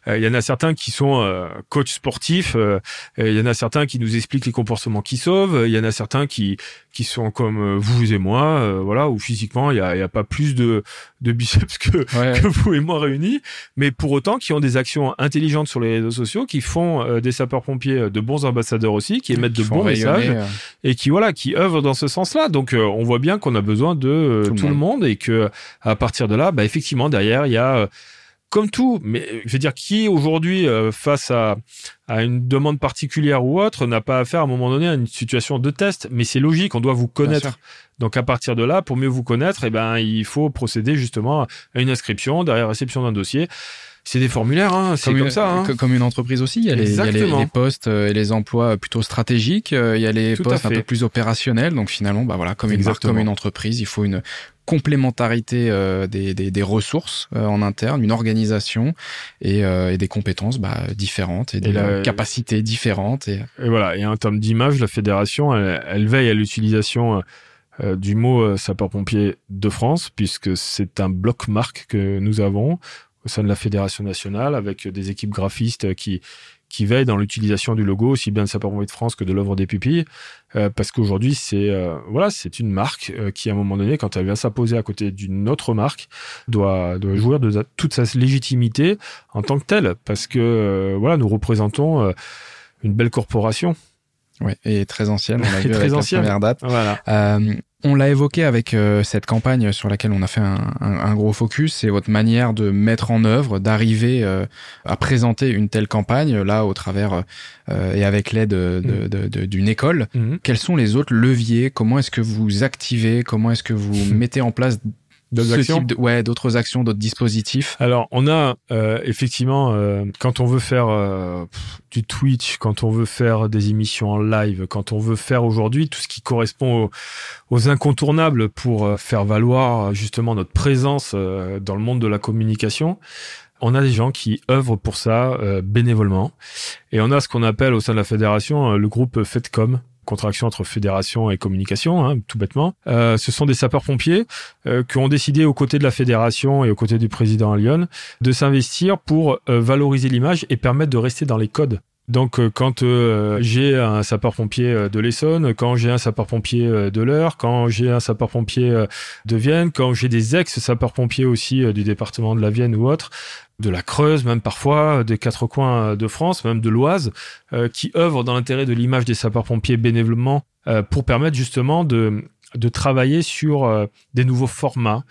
Euh, il y en a certains qui sont euh, coachs sportifs. Euh, il y en a certains qui nous expliquent les comportements qui sauvent. Il y en a certains qui qui sont comme vous et moi, voilà, où physiquement il y a, a pas plus de de biceps que, que vous et moi réunis, mais pour autant qui ont des actions intelligentes sur les réseaux sociaux, qui font des sapeurs pompiers de bons ambassadeurs aussi, qui émettent de bons messages et qui voilà, qui œuvrent dans ce sens-là. Donc on voit bien qu'on a besoin de tout, le monde et que à partir de là, bah effectivement derrière il y a comme tout, mais je veux dire, qui aujourd'hui, euh, face à, à, une demande particulière ou autre, n'a pas affaire à un moment donné à une situation de test Mais c'est logique, on doit vous connaître. Donc à partir de là, pour mieux vous connaître, eh ben, il faut procéder justement à une inscription derrière réception d'un dossier. C'est des formulaires, hein, c'est comme, ça. Hein. Comme une entreprise aussi, il y a, les, il y a les, postes et les emplois plutôt stratégiques, il y a les postes un peu plus opérationnels. Donc finalement, bah voilà, comme une marque, comme une entreprise, il faut une complémentarité euh, des, des, des, ressources euh, en interne, une organisation et, euh, et des compétences bah, différentes et des capacités différentes. Et... et... voilà. Et en termes d'image, la fédération, elle, elle veille à l'utilisation du mot sapeur-pompier de France, puisque c'est un bloc marque que nous avons au sein de la fédération nationale avec des équipes graphistes qui qui veille dans l'utilisation du logo aussi bien de Sapeur-Pompier de France que de l'œuvre des pupilles euh, parce qu'aujourd'hui c'est euh, voilà c'est une marque euh, qui à un moment donné quand elle vient s'apposer à côté d'une autre marque doit doit jouir de toute sa légitimité en tant que telle parce que voilà nous représentons une belle corporation Ouais, et très ancienne, on l'a vu très avec ancienne. la première date. Voilà. On l'a évoqué avec euh, cette campagne sur laquelle on a fait un, un, un gros focus, c'est votre manière de mettre en œuvre, d'arriver euh, à présenter une telle campagne là au travers euh, et avec l'aide d'une de, de, de, école. Mmh. Quels sont les autres leviers? Comment est-ce que vous activez? Comment est-ce que vous mettez en place D'autres actions de, Ouais, d'autres actions, d'autres dispositifs. Alors, on a euh, effectivement, euh, quand on veut faire euh, du Twitch, quand on veut faire des émissions en live, quand on veut faire aujourd'hui tout ce qui correspond aux, aux incontournables pour euh, faire valoir justement notre présence euh, dans le monde de la communication, on a des gens qui œuvrent pour ça euh, bénévolement. Et on a ce qu'on appelle au sein de la fédération le groupe FEDCOM, contraction entre fédération et communication, hein, tout bêtement. Euh, ce sont des sapeurs-pompiers euh, qui ont décidé aux côtés de la fédération et aux côtés du président à Lyon de s'investir pour euh, valoriser l'image et permettre de rester dans les codes Donc euh, quand euh, j'ai un sapeur-pompier euh, de l'Essonne, quand j'ai un sapeur-pompier de l'Eure, quand j'ai un sapeur-pompier de Vienne, quand j'ai des ex-sapeurs-pompiers aussi du département de la Vienne ou autre, de la Creuse même parfois, des quatre coins de France, même de l'Oise, qui œuvrent dans l'intérêt de l'image des sapeurs-pompiers bénévolement pour permettre justement de, de travailler sur des nouveaux formats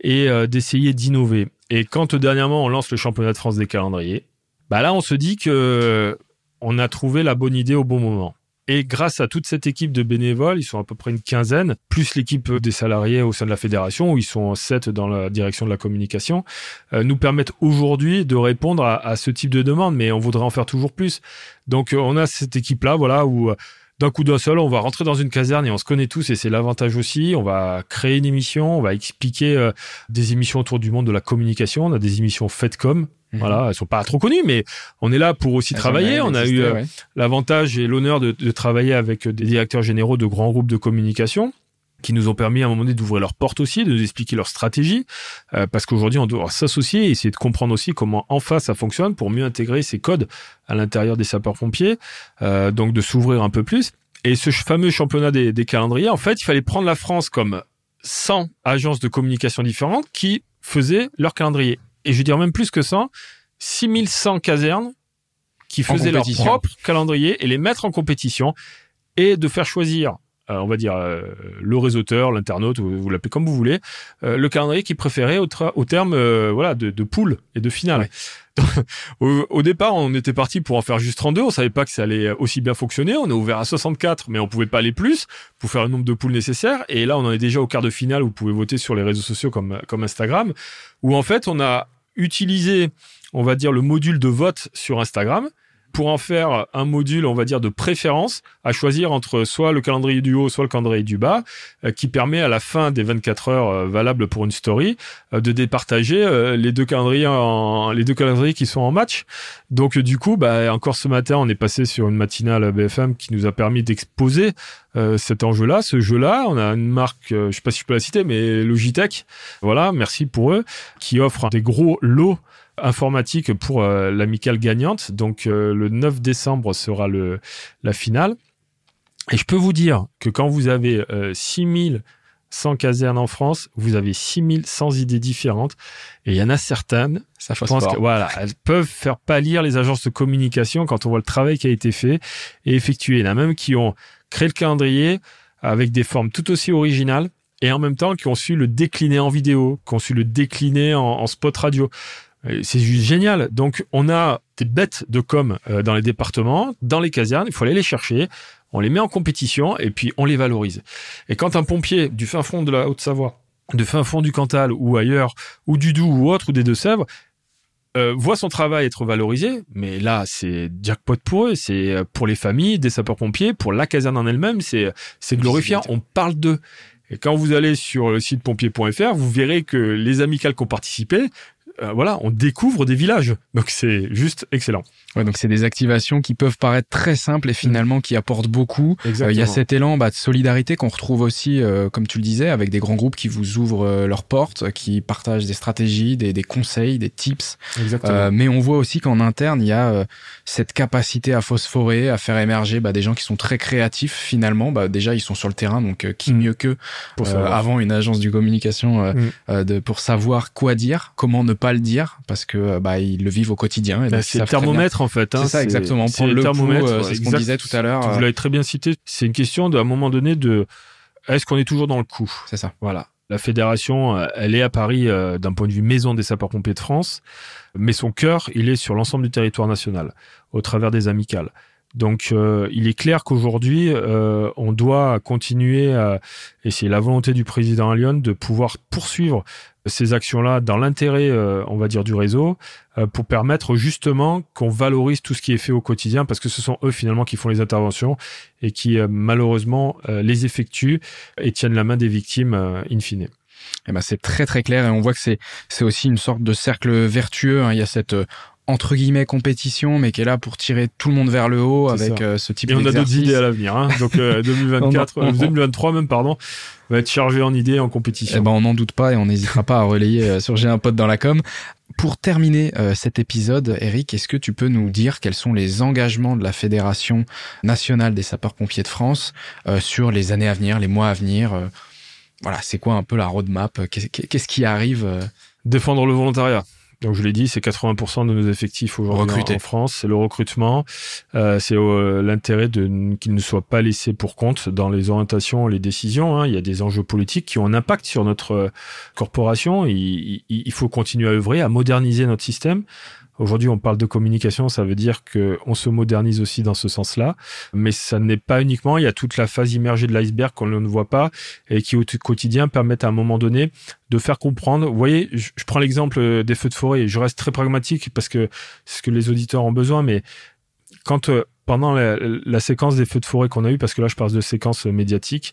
et d'essayer d'innover. Et quand dernièrement on lance le championnat de France des calendriers, bah là on se dit que on a trouvé la bonne idée au bon moment. Et grâce à toute cette équipe de bénévoles, ils sont à peu près une quinzaine, plus l'équipe des salariés au sein de la fédération, où ils sont sept dans la direction de la communication, euh, nous permettent aujourd'hui de répondre à, ce type de demande, mais on voudrait en faire toujours plus. Donc euh, on a cette équipe-là, voilà, où euh, d'un coup d'un seul, on va rentrer dans une caserne et on se connaît tous et c'est l'avantage aussi. On va créer une émission, on va expliquer des émissions autour du monde de la communication. On a des émissions faites comme Mhm. Voilà, elles sont pas trop connues, mais on est là pour aussi travailler. On a eu euh, l'avantage et l'honneur de, travailler avec des directeurs généraux de grands groupes de communication qui nous ont permis à un moment donné d'ouvrir leurs portes aussi, de nous expliquer leur stratégie, euh, parce qu'aujourd'hui on doit s'associer et essayer de comprendre aussi comment en face ça fonctionne pour mieux intégrer ces codes à l'intérieur des sapeurs-pompiers, euh, donc de s'ouvrir un peu plus. Et ce fameux championnat des, des calendriers, en fait, il fallait prendre la France comme 100 agences de communication différentes qui faisaient leur calendrier et je veux dire même plus que ça, 6100 casernes qui faisaient leur propre calendrier et les mettre en compétition et de faire choisir, euh, on va dire, euh, le réseauteur, l'internaute, vous, l'appelez comme vous voulez, euh, le calendrier qu'il préférait au, au terme voilà, de, de poule et de finale. au, départ, on était parti pour en faire juste 32. On savait pas que ça allait aussi bien fonctionner. On a ouvert à 64, mais on pouvait pas aller plus pour faire le nombre de poules nécessaires. Et là, on en est déjà au quart de finale où vous pouvez voter sur les réseaux sociaux comme, comme Instagram, où en fait, on a utiliser, on va dire, le module de vote sur Instagram pour en faire un module, on va dire, de préférence à choisir entre soit le calendrier du haut, soit le calendrier du bas, euh, qui permet à la fin des 24 heures euh, valables pour une story euh, de départager les deux calendriers en, les deux calendriers qui sont en match. Donc du coup, bah, encore ce matin, on est passé sur une matinale BFM qui nous a permis d'exposer cet enjeu-là, ce jeu-là. On a une marque, je sais pas si je peux la citer, mais Logitech. Voilà, merci pour eux, qui offre des gros lots informatique pour euh, l'amicale gagnante. Donc euh, le 9 décembre sera le, la finale. Et je peux vous dire que quand vous avez 6100 euh, casernes en France, vous avez 6100 idées différentes. Et il y en a certaines, ça je pense que, voilà, elles peuvent faire pâlir les agences de communication quand on voit le travail qui a été fait et effectué. Il y en a même qui ont créé le calendrier avec des formes tout aussi originales et en même temps qui ont su le décliner en vidéo, qui ont su le décliner en spot radio. C'est juste génial. Donc, on a des bêtes de com euh, dans les départements, dans les casernes. Il faut aller les chercher. On les met en compétition et puis on les valorise. Et quand un pompier du fin fond de la Haute-Savoie, de fin fond du Cantal ou ailleurs, ou du Doubs ou autre, ou des Deux-Sèvres, euh, voit son travail être valorisé, mais là c'est jackpot pour eux, c'est euh, pour les familles des sapeurs-pompiers, pour la caserne en elle-même, c'est c'est glorifiant. On parle d'eux. Et quand vous allez sur le site pompier.fr, vous verrez que les amicales qui ont participé, euh, voilà, on découvre des villages. Donc c'est juste excellent. Ouais, donc c'est des activations qui peuvent paraître très simples et finalement qui apportent beaucoup. Euh, il y a cet élan bah, de solidarité qu'on retrouve aussi, euh, comme tu le disais, avec des grands groupes qui vous ouvrent leurs portes, qui partagent des stratégies, des, des conseils, des tips. mais on voit aussi qu'en interne, il y a cette capacité à phosphorer, à faire émerger bah, des gens qui sont très créatifs finalement. Bah, déjà, ils sont sur le terrain, donc qui mm. mieux que pour avant une agence du communication mm. de, pour savoir quoi dire, comment ne pas le dire parce que bah ils le vivent au quotidien. Bah, c'est le thermomètre en fait. Hein, c'est ça exactement. Prendre le, thermomètre. Euh, c'est ce qu'on disait tout à l'heure. Vous l'avez très bien cité. C'est une question de, à un moment donné de est-ce qu'on est toujours dans le coup? C'est ça. Voilà. La fédération, euh, elle est à Paris euh, d'un point de vue maison des sapeurs-pompiers de France, mais son cœur, il est sur l'ensemble du territoire national, au travers des amicales. Donc, il est clair qu'aujourd'hui, on doit continuer, et c'est la volonté du président Lyon de pouvoir poursuivre ces actions-là dans l'intérêt, euh, on va dire, du réseau, euh, pour permettre justement qu'on valorise tout ce qui est fait au quotidien, parce que ce sont eux finalement qui font les interventions et qui euh, malheureusement les effectuent et tiennent la main des victimes in fine. Eh ben c'est très très clair et on voit que c'est c'est aussi une sorte de cercle vertueux. Hein. Il y a cette entre guillemets compétition, mais qui est là pour tirer tout le monde vers le haut avec euh, ce type d'exercice. Et on a d'autres idées à l'avenir. Hein. Donc 2024, euh, 2023 même, pardon, va être chargé en idées en compétition. Eh ben on n'en doute pas et on n'hésitera pas à relayer euh, sur J'ai un pote dans la com. Pour terminer euh, cet épisode, Eric, est-ce que tu peux nous dire quels sont les engagements de la Fédération nationale des sapeurs-pompiers de France euh, sur les années à venir, les mois à venir euh, Voilà, c'est quoi un peu la roadmap Qu'est-ce qui arrive Défendre le volontariat. Donc je l'ai dit, c'est 80% de nos effectifs aujourd'hui en, France. C'est le recrutement. Euh, c'est euh, l'intérêt de qu'ils ne soient pas laissés pour compte dans les orientations, les décisions. Hein. Il y a des enjeux politiques qui ont un impact sur notre euh, corporation. Il, il, faut continuer à œuvrer, à moderniser notre système. Aujourd'hui, on parle de communication, ça veut dire que on se modernise aussi dans ce sens-là, mais ça n'est pas uniquement. Il y a toute la phase immergée de l'iceberg qu'on ne voit pas et qui au quotidien permettent à un moment donné de faire comprendre. Vous voyez, je, prends l'exemple des feux de forêt. Je reste très pragmatique parce que c'est ce que les auditeurs ont besoin, mais quand euh, pendant la, séquence des feux de forêt qu'on a eu, parce que là je parle de séquence médiatique,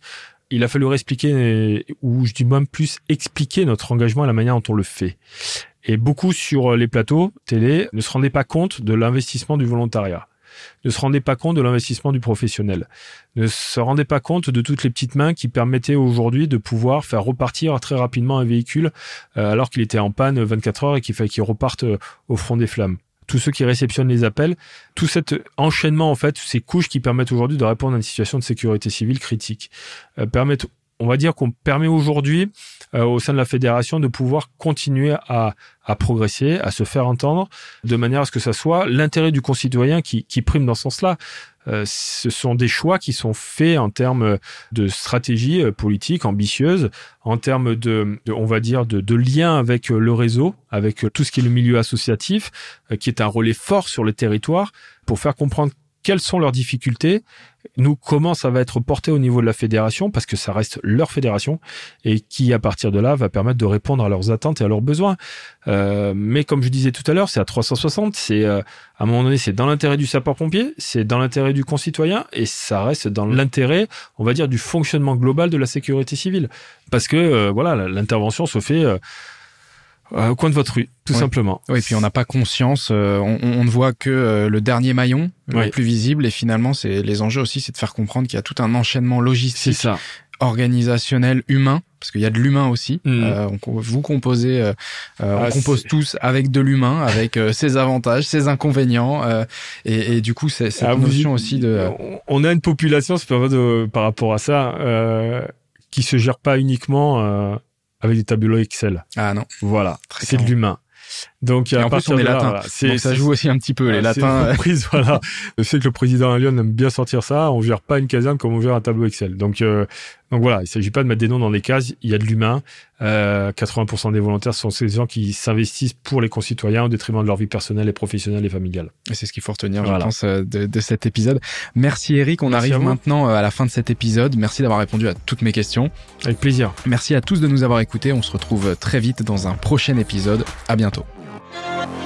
il a fallu expliquer, ou je dis même plus expliquer notre engagement à la manière dont on le fait. Et beaucoup sur les plateaux télé ne se rendaient pas compte de l'investissement du volontariat ne se rendaient pas compte de l'investissement du professionnel, ne se rendaient pas compte de toutes les petites mains qui permettaient aujourd'hui de pouvoir faire repartir très rapidement un véhicule euh, alors qu'il était en panne 24 heures et qu'il fallait qu'il reparte euh, au front des flammes. Tous ceux qui réceptionnent les appels, tout cet enchaînement en fait, ces couches qui permettent aujourd'hui de répondre à une situation de sécurité civile critique, euh, permettent on va dire qu'on permet aujourd'hui euh, au sein de la fédération de pouvoir continuer à, progresser, à se faire entendre, de manière à ce que ça soit l'intérêt du concitoyen qui, prime dans ce sens-là. Euh, ce sont des choix qui sont faits en termes de stratégie euh, politique ambitieuse, en termes de, on va dire, de, de, lien avec le réseau, avec tout ce qui est le milieu associatif, qui est un relais fort sur le territoire, pour faire comprendre quelles sont leurs difficultés, nous comment ça va être porté au niveau de la fédération parce que ça reste leur fédération et qui à partir de là va permettre de répondre à leurs attentes et à leurs besoins. Euh, mais comme je disais tout à l'heure, c'est à 360, c'est euh, à un moment donné c'est dans l'intérêt du sapeur-pompier, c'est dans l'intérêt du concitoyen et ça reste dans l'intérêt, on va dire, du fonctionnement global de la sécurité civile parce que euh, voilà l'intervention se fait euh, au coin de votre rue, tout simplement. Oui, et puis on n'a pas conscience, euh, on, ne voit que euh, le dernier maillon, le plus visible, et finalement, c'est les enjeux aussi, c'est de faire comprendre qu'il y a tout un enchaînement logistique, ça. organisationnel, humain, parce qu'il y a de l'humain aussi. Mm. vous composez, on ah, compose tous avec de l'humain, avec ses avantages, ses inconvénients, et, et, du coup, c'est cette ah, notion aussi de. On a une population, c'est par rapport à ça, qui se gère pas uniquement avec des tableaux Excel. Ah non. Voilà, c'est de l'humain. Donc, à partir de là, ça joue aussi un petit peu, les latins. Voilà. Je sais que le président à Lyon aime bien sortir ça. On gère pas une caserne comme on gère un tableau Excel. Donc, euh, donc voilà, il s'agit pas de mettre des noms dans des cases. Il y a de l'humain. Euh, 80% des volontaires sont ces gens qui s'investissent pour les concitoyens au détriment de leur vie personnelle et professionnelle et familiale. Et c'est ce qu'il faut retenir, je pense, euh, de, de, cet épisode. Merci Eric. On arrive maintenant euh, à la fin de cet épisode. Merci d'avoir répondu à toutes mes questions. Avec plaisir. Merci à tous de nous avoir écoutés. On se retrouve très vite dans un prochain épisode. À bientôt. Bye.